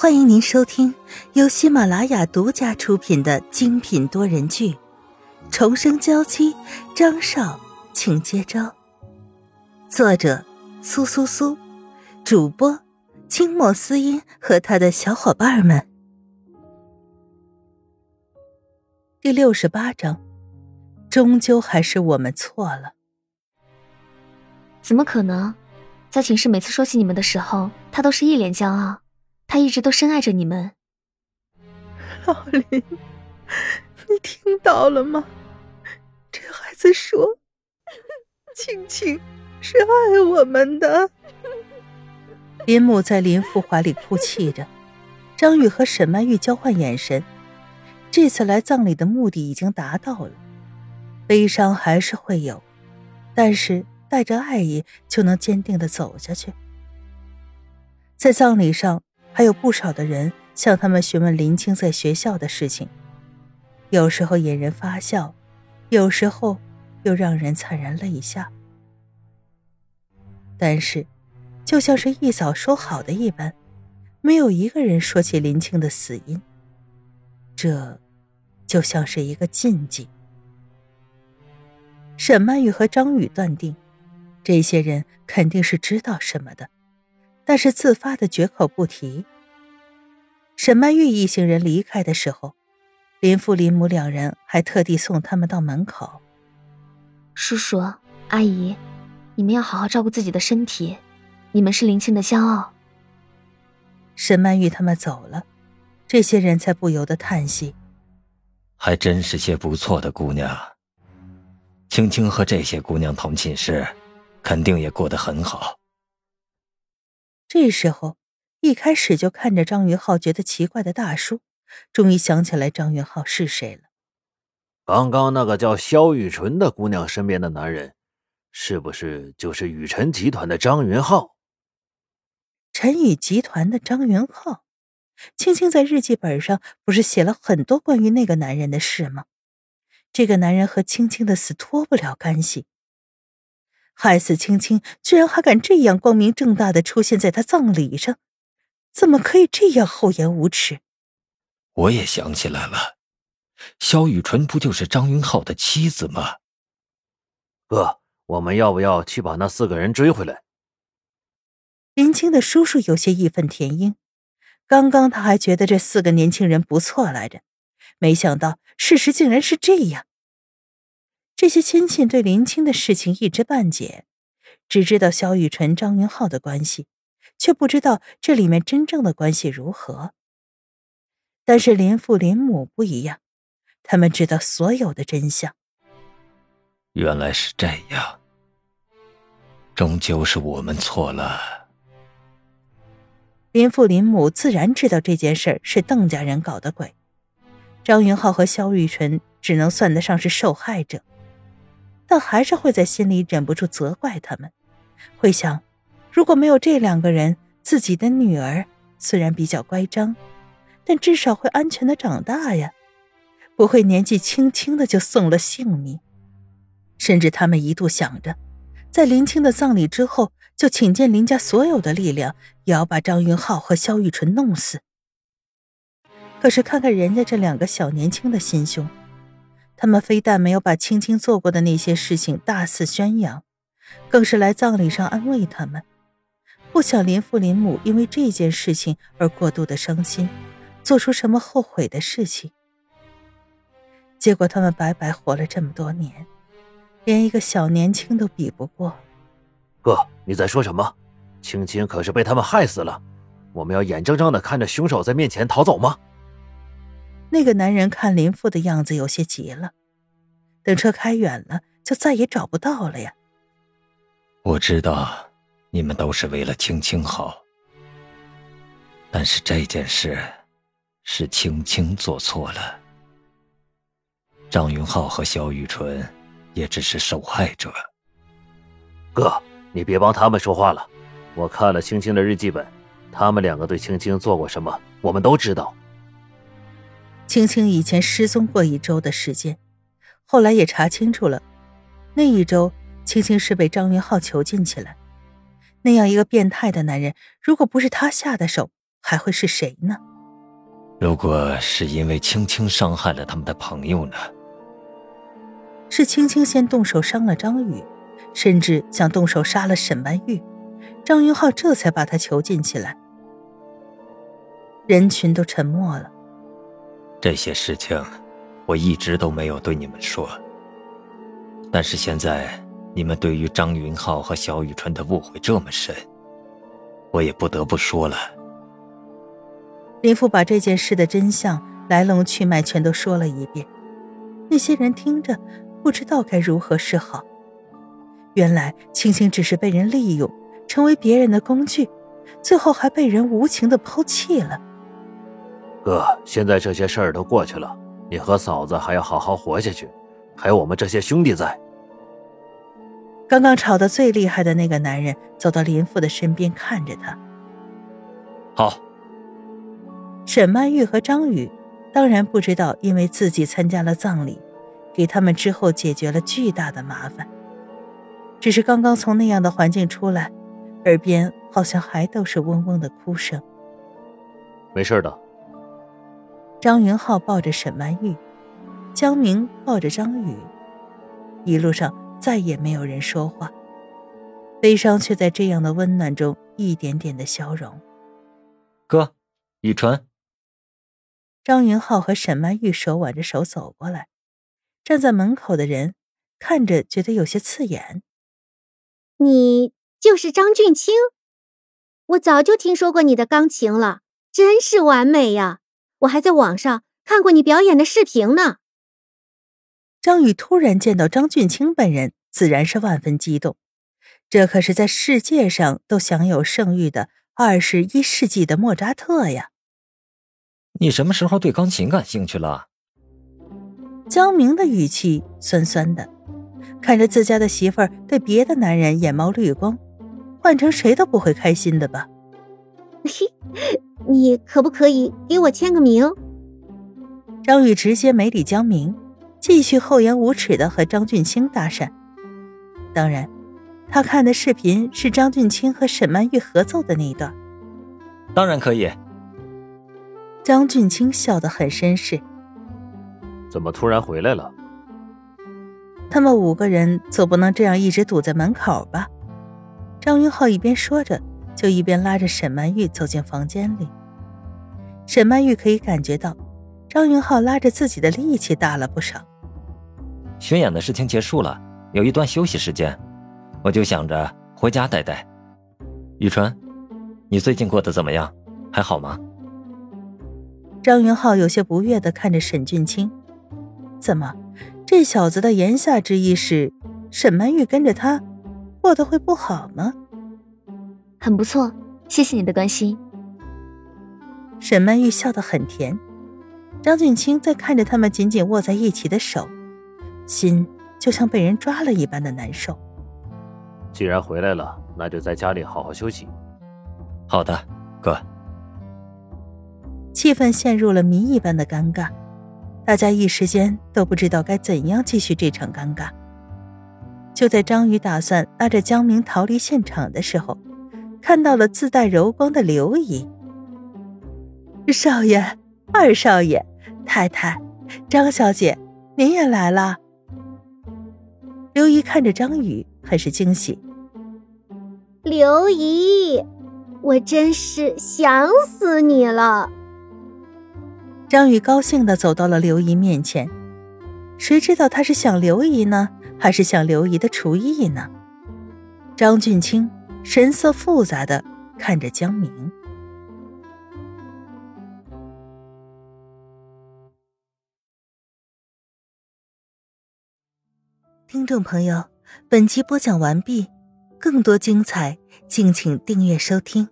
欢迎您收听由喜马拉雅独家出品的精品多人剧《重生娇妻》，张少，请接招。作者：苏苏苏，主播：清墨思音和他的小伙伴们。第六十八章，终究还是我们错了。怎么可能？在寝室每次说起你们的时候，他都是一脸骄傲。他一直都深爱着你们，老林，你听到了吗？这孩子说，青青是爱我们的。林母在林父怀里哭泣着，张宇和沈曼玉交换眼神。这次来葬礼的目的已经达到了，悲伤还是会有，但是带着爱意就能坚定的走下去。在葬礼上。还有不少的人向他们询问林青在学校的事情，有时候引人发笑，有时候又让人惨然泪下。但是，就像是一早说好的一般，没有一个人说起林青的死因。这，就像是一个禁忌。沈曼玉和张宇断定，这些人肯定是知道什么的。但是自发的绝口不提。沈曼玉一行人离开的时候，林父林母两人还特地送他们到门口。叔叔阿姨，你们要好好照顾自己的身体，你们是林青的骄傲。沈曼玉他们走了，这些人才不由得叹息：还真是些不错的姑娘。青青和这些姑娘同寝室，肯定也过得很好。这时候，一开始就看着张云浩觉得奇怪的大叔，终于想起来张云浩是谁了。刚刚那个叫肖雨纯的姑娘身边的男人，是不是就是雨辰集团的张云浩？陈宇集团的张云浩，青青在日记本上不是写了很多关于那个男人的事吗？这个男人和青青的死脱不了干系。害死青青，居然还敢这样光明正大的出现在他葬礼上，怎么可以这样厚颜无耻？我也想起来了，萧雨纯不就是张云浩的妻子吗？哥，我们要不要去把那四个人追回来？林青的叔叔有些义愤填膺，刚刚他还觉得这四个年轻人不错来着，没想到事实竟然是这样。这些亲戚对林青的事情一知半解，只知道萧雨纯、张云浩的关系，却不知道这里面真正的关系如何。但是林父林母不一样，他们知道所有的真相。原来是这样，终究是我们错了。林父林母自然知道这件事是邓家人搞的鬼，张云浩和萧雨纯只能算得上是受害者。但还是会在心里忍不住责怪他们，会想，如果没有这两个人，自己的女儿虽然比较乖张，但至少会安全的长大呀，不会年纪轻轻的就送了性命。甚至他们一度想着，在林青的葬礼之后，就倾尽林家所有的力量，也要把张云浩和萧玉纯弄死。可是看看人家这两个小年轻的心胸。他们非但没有把青青做过的那些事情大肆宣扬，更是来葬礼上安慰他们，不想林父林母因为这件事情而过度的伤心，做出什么后悔的事情。结果他们白白活了这么多年，连一个小年轻都比不过。哥，你在说什么？青青可是被他们害死了，我们要眼睁睁的看着凶手在面前逃走吗？那个男人看林父的样子有些急了，等车开远了，就再也找不到了呀。我知道你们都是为了青青好，但是这件事是青青做错了，张云浩和肖雨纯也只是受害者。哥，你别帮他们说话了，我看了青青的日记本，他们两个对青青做过什么，我们都知道。青青以前失踪过一周的时间，后来也查清楚了，那一周青青是被张云浩囚禁起来。那样一个变态的男人，如果不是他下的手，还会是谁呢？如果是因为青青伤害了他们的朋友呢？是青青先动手伤了张宇，甚至想动手杀了沈曼玉，张云浩这才把他囚禁起来。人群都沉默了。这些事情，我一直都没有对你们说。但是现在，你们对于张云浩和小雨春的误会这么深，我也不得不说了。林父把这件事的真相、来龙去脉全都说了一遍，那些人听着不知道该如何是好。原来青青只是被人利用，成为别人的工具，最后还被人无情的抛弃了。哥，现在这些事儿都过去了，你和嫂子还要好好活下去，还有我们这些兄弟在。刚刚吵得最厉害的那个男人走到林父的身边，看着他。好。沈曼玉和张宇当然不知道，因为自己参加了葬礼，给他们之后解决了巨大的麻烦。只是刚刚从那样的环境出来，耳边好像还都是嗡嗡的哭声。没事的。张云浩抱着沈曼玉，江明抱着张宇，一路上再也没有人说话，悲伤却在这样的温暖中一点点的消融。哥，雨纯。张云浩和沈曼玉手挽着手走过来，站在门口的人看着觉得有些刺眼。你就是张俊清，我早就听说过你的钢琴了，真是完美呀！我还在网上看过你表演的视频呢。张宇突然见到张俊清本人，自然是万分激动。这可是在世界上都享有盛誉的二十一世纪的莫扎特呀！你什么时候对钢琴感兴趣了？江明的语气酸酸的，看着自家的媳妇儿对别的男人眼冒绿光，换成谁都不会开心的吧？嘿。你可不可以给我签个名？张宇直接没理江明，继续厚颜无耻的和张俊清搭讪。当然，他看的视频是张俊清和沈曼玉合奏的那一段。当然可以。张俊清笑得很绅士。怎么突然回来了？他们五个人总不能这样一直堵在门口吧？张云浩一边说着。就一边拉着沈曼玉走进房间里。沈曼玉可以感觉到，张云浩拉着自己的力气大了不少。巡演的事情结束了，有一段休息时间，我就想着回家待待。雨纯，你最近过得怎么样？还好吗？张云浩有些不悦的看着沈俊清，怎么，这小子的言下之意是，沈曼玉跟着他，过得会不好吗？很不错，谢谢你的关心。沈曼玉笑得很甜，张俊清在看着他们紧紧握在一起的手，心就像被人抓了一般的难受。既然回来了，那就在家里好好休息。好的，哥。气氛陷入了谜一般的尴尬，大家一时间都不知道该怎样继续这场尴尬。就在张宇打算拉着江明逃离现场的时候。看到了自带柔光的刘姨，少爷、二少爷、太太、张小姐，您也来了。刘姨看着张宇，很是惊喜。刘姨，我真是想死你了。张宇高兴的走到了刘姨面前，谁知道他是想刘姨呢，还是想刘姨的厨艺呢？张俊清。神色复杂的看着江明。听众朋友，本集播讲完毕，更多精彩，敬请订阅收听。